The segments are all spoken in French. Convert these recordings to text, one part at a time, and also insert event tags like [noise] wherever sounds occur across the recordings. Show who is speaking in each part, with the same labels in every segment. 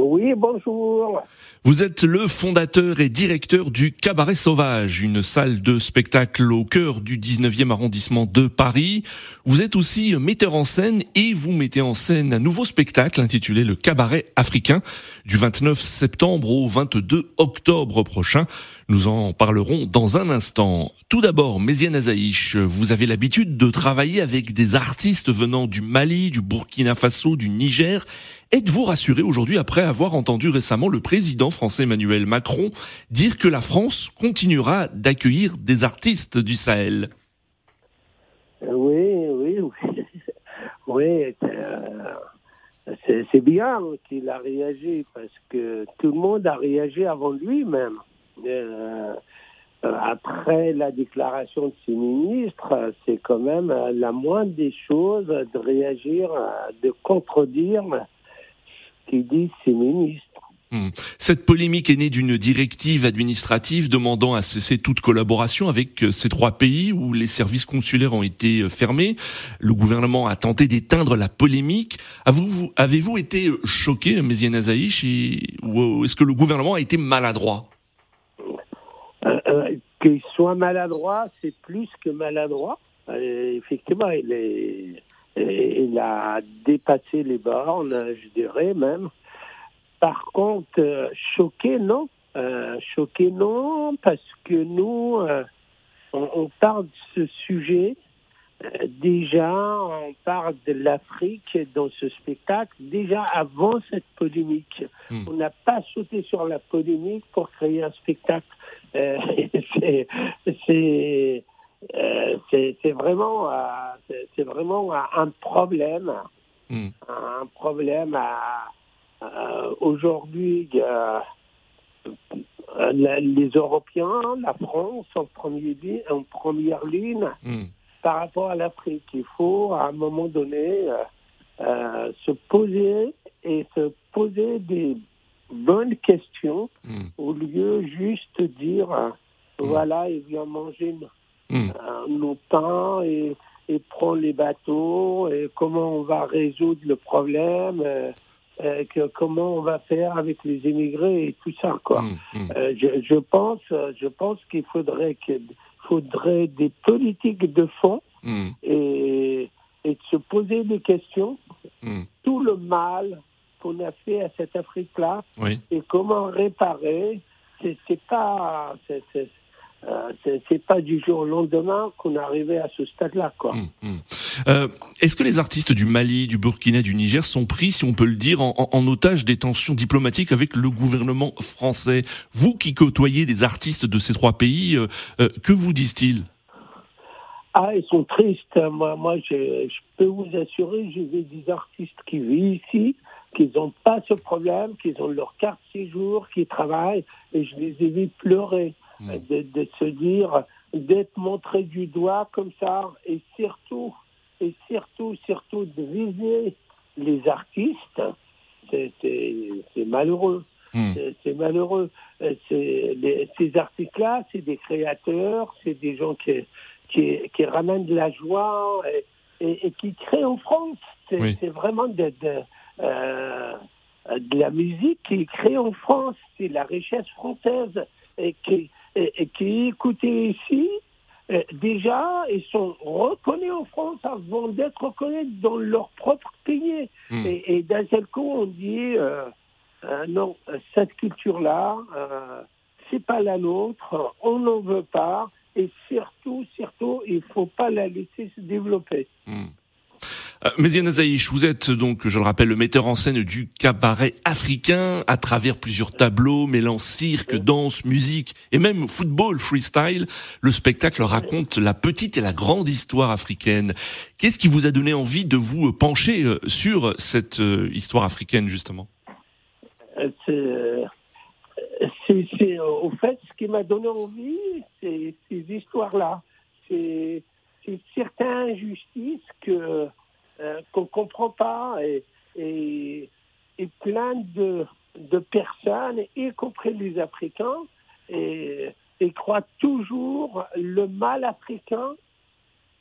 Speaker 1: Oui, bonjour.
Speaker 2: Vous êtes le fondateur et directeur du Cabaret Sauvage, une salle de spectacle au cœur du 19e arrondissement de Paris. Vous êtes aussi metteur en scène et vous mettez en scène un nouveau spectacle intitulé Le Cabaret africain du 29 septembre au 22 octobre prochain. Nous en parlerons dans un instant. Tout d'abord, Méziane Azaïch, vous avez l'habitude de travailler avec des artistes venant du Mali, du Burkina Faso, du Niger. Êtes-vous rassuré aujourd'hui après avoir entendu récemment le président français Emmanuel Macron dire que la France continuera d'accueillir des artistes du Sahel?
Speaker 1: Oui, oui, oui. [laughs] Oui, euh, c'est bien qu'il a réagi parce que tout le monde a réagi avant lui même. Euh, après la déclaration de ses ministres, c'est quand même la moindre des choses de réagir, de contredire ministres.
Speaker 2: Hmm. Cette polémique est née d'une directive administrative demandant à cesser toute collaboration avec euh, ces trois pays où les services consulaires ont été euh, fermés. Le gouvernement a tenté d'éteindre la polémique. Avez-vous été euh, choqué, Méziane Azaïch, ou est-ce que le gouvernement a été maladroit?
Speaker 1: Qu'il soit maladroit, c'est plus que maladroit. effectivement, il est il a dépassé les bornes, je dirais même. Par contre, euh, choqué, non. Euh, choqué, non, parce que nous, euh, on, parle de ce sujet. déjà, on parle de l'Afrique dans ce spectacle, déjà avant cette polémique. Hmm. On n'a pas sauté sur la polémique pour créer un spectacle. [laughs] c'est c'est vraiment, euh, c'est vraiment un problème, hmm. un problème euh, aujourd'hui. les Européens, la France en, premier, en première ligne hmm. par rapport à l'Afrique. Il faut à un moment donné se poser et se poser des bonnes questions hmm. au lieu juste dire voilà, il vient manger mm. nos pains et, et prend les bateaux et comment on va résoudre le problème. Euh, euh, que, comment on va faire avec les immigrés et tout ça quoi. Hmm, hmm. Euh, je, je, pense, je pense qu'il faudrait que, faudrait des politiques de fond hmm. et, et de se poser des questions. Tout le mal qu'on a fait à cette Afrique-là et comment réparer. C'est pas, euh, c'est pas du jour au lendemain qu'on est arrivé à ce stade-là, quoi. Hum, hum.
Speaker 2: Euh, Est-ce que les artistes du Mali, du Burkina, du Niger sont pris, si on peut le dire, en, en, otage des tensions diplomatiques avec le gouvernement français? Vous qui côtoyez des artistes de ces trois pays, euh, euh que vous disent-ils?
Speaker 1: Ah, ils sont tristes. Moi, moi je, je peux vous assurer, j'ai vu des artistes qui vivent ici, qui n'ont pas ce problème, qui ont leur carte séjour, qui travaillent, et je les ai vus pleurer. Hmm. de, se dire, d'être montré du doigt comme ça, et surtout, et surtout, surtout de viser les artistes, c'est malheureux. Hmm. C'est malheureux. Euh, ces artistes-là, c'est des créateurs, c'est des gens qui, qui, qui, ramènent de la joie et, et, qui créent en France. C'est vraiment de, de, euh, de, la musique qui est créée en France. C'est la richesse française et qui, qui écoutaient ici, euh, déjà, ils sont reconnus en France avant d'être reconnus dans leur propre pays. Hmm. Et, d'un seul coup, on dit euh, euh, non, cette culture-là, c'est pas la nôtre, on n'en veut pas, et surtout, surtout, il faut pas la laisser se développer.
Speaker 2: Hmm. Euh, Méziane Zaïch, vous êtes donc, je le rappelle, le metteur en scène du cabaret africain à travers plusieurs tableaux mêlant cirque, danse, musique et même football freestyle. Le spectacle raconte la petite et la grande histoire africaine. Qu'est-ce qui vous a donné envie de vous pencher euh, sur cette euh, histoire africaine justement?
Speaker 1: C'est, au fait, ce qui m'a donné envie, c'est ces histoires-là. C'est, certaines injustices que euh, qu'on comprend pas et, et, plein de, de personnes, y compris les Africains, et, et croient toujours le mal africain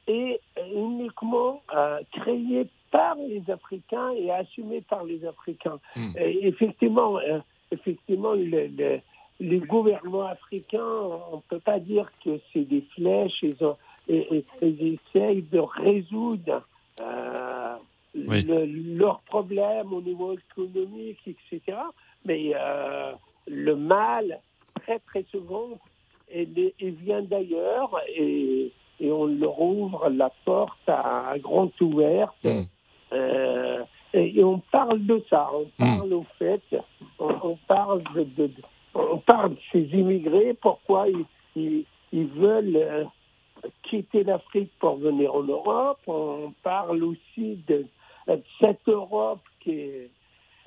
Speaker 1: est uniquement euh, créé par les Africains et assumé par les Africains.
Speaker 2: Hmm.
Speaker 1: Et effectivement, euh, effectivement, le, le- les gouvernements africains, on ne peut pas dire que c'est des flèches. Ils, ont, et, et- ils essayent de résoudre euh,
Speaker 2: Oui.
Speaker 1: le- leurs problèmes au niveau économique, etc. Mais euh, le mal, très très souvent, il, il vient d'ailleurs et, et on leur ouvre la porte à, à grande ouverte.
Speaker 2: Mm.
Speaker 1: Euh, et, et on parle de ça, on
Speaker 2: Mm.
Speaker 1: parle au fait, on, on parle de, on parle de ces immigrés, pourquoi ils, ils, ils veulent euh, quitter l'Afrique pour venir en Europe. On parle aussi de cette Europe qui, est-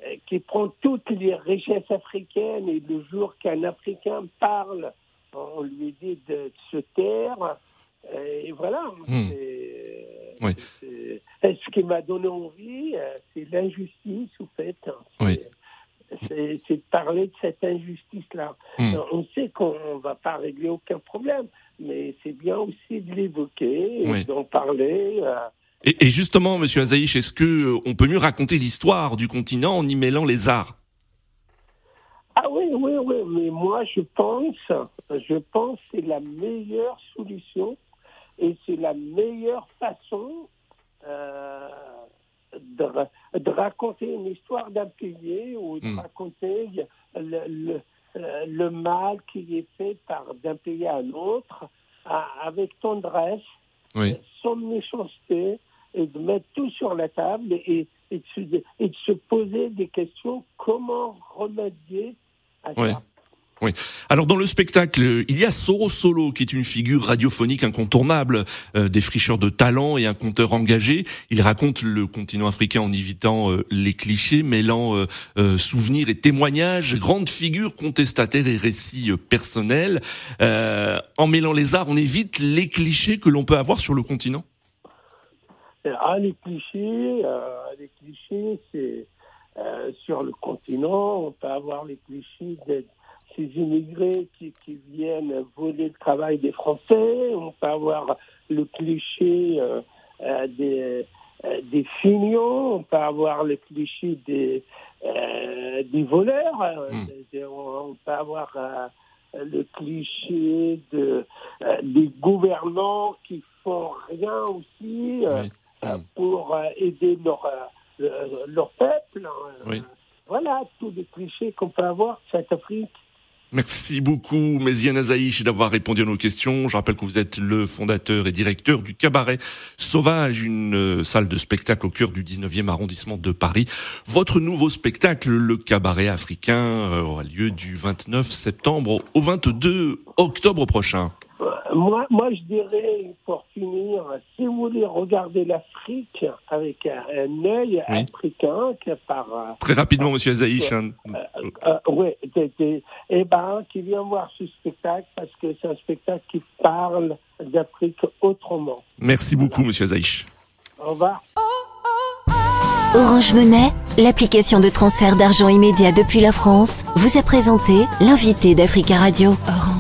Speaker 1: euh, qui prend toutes les richesses africaines et le jour qu'un Africain parle, on lui dit de se taire. Euh, Et voilà.
Speaker 2: Oui.
Speaker 1: et Ce qui m'a donné envie, euh, c'est l'injustice, au fait. C'est-
Speaker 2: Oui.
Speaker 1: C'est c'est de parler de cette injustice-là.
Speaker 2: Hmm.
Speaker 1: On sait qu'on ne va pas régler aucun problème, mais c'est bien aussi de l'évoquer,
Speaker 2: Oui.
Speaker 1: d'en parler.
Speaker 2: Et, et justement, Monsieur Azaïch, est-ce que euh, on peut mieux raconter l'histoire du continent en y mêlant les arts?
Speaker 1: Ah oui, oui, oui, mais moi je pense, je pense que c'est la meilleure solution et c'est la meilleure façon euh, de, ra- de raconter une histoire d'un pays ou de
Speaker 2: Mm.
Speaker 1: raconter le, le, euh, le mal qui est fait par d'un pays à un autre à- avec tendresse,
Speaker 2: Oui.
Speaker 1: sans méchanceté et de mettre tout sur la table et, de, se, poser des questions comment remédier à ça.
Speaker 2: Alors dans le spectacle, il y a Soro Solo qui est une figure radiophonique incontournable, euh, des fricheurs de talent et un conteur engagé. Il raconte le continent africain en évitant euh, les clichés, mêlant euh, euh, souvenirs et témoignages, grandes figures contestataires et récits personnels. En mêlant les arts, on évite les clichés que l'on peut avoir sur le continent.
Speaker 1: Ah, les clichés, euh, les clichés, c'est euh, sur le continent, on peut avoir les clichés de ces immigrés qui, qui viennent voler le travail des Français, on peut avoir le cliché euh, euh, des, euh, des fignons, on peut avoir le cliché des, euh, des voleurs, euh,
Speaker 2: Mm.
Speaker 1: des- on, peut avoir euh, le cliché de, euh, des gouvernants qui font rien aussi. euh,
Speaker 2: Oui.
Speaker 1: Euh,
Speaker 2: Mm.
Speaker 1: pour euh, aider leur, euh, le- leur peuple. hein.
Speaker 2: Oui.
Speaker 1: Voilà, tous les clichés qu'on peut avoir de cette Afrique.
Speaker 2: Merci beaucoup, Méziane Azaïch, d'avoir répondu à nos questions. Je rappelle que vous êtes le fondateur et directeur du Cabaret Sauvage, une salle de spectacle au cœur du 19e arrondissement de Paris. Votre nouveau spectacle, le Cabaret africain, aura lieu du 29 septembre au 22 octobre prochain.
Speaker 1: Euh, Moi, moi, je dirais, pour finir, si vous voulez regarder l'Afrique avec un, un œil
Speaker 2: Oui.
Speaker 1: africain, que par... euh,
Speaker 2: Très rapidement, Monsieur Azaïch. hein.
Speaker 1: euh, t'es- t'es- eh ben, qui vient voir ce spectacle parce que c'est un spectacle qui parle d'Afrique autrement.
Speaker 2: Merci beaucoup, Monsieur Azaïch.
Speaker 1: Au revoir.
Speaker 3: Orange Monnaie, l'application de transfert d'argent immédiat depuis la France, vous a présenté l'invité d'Africa Radio. Orange.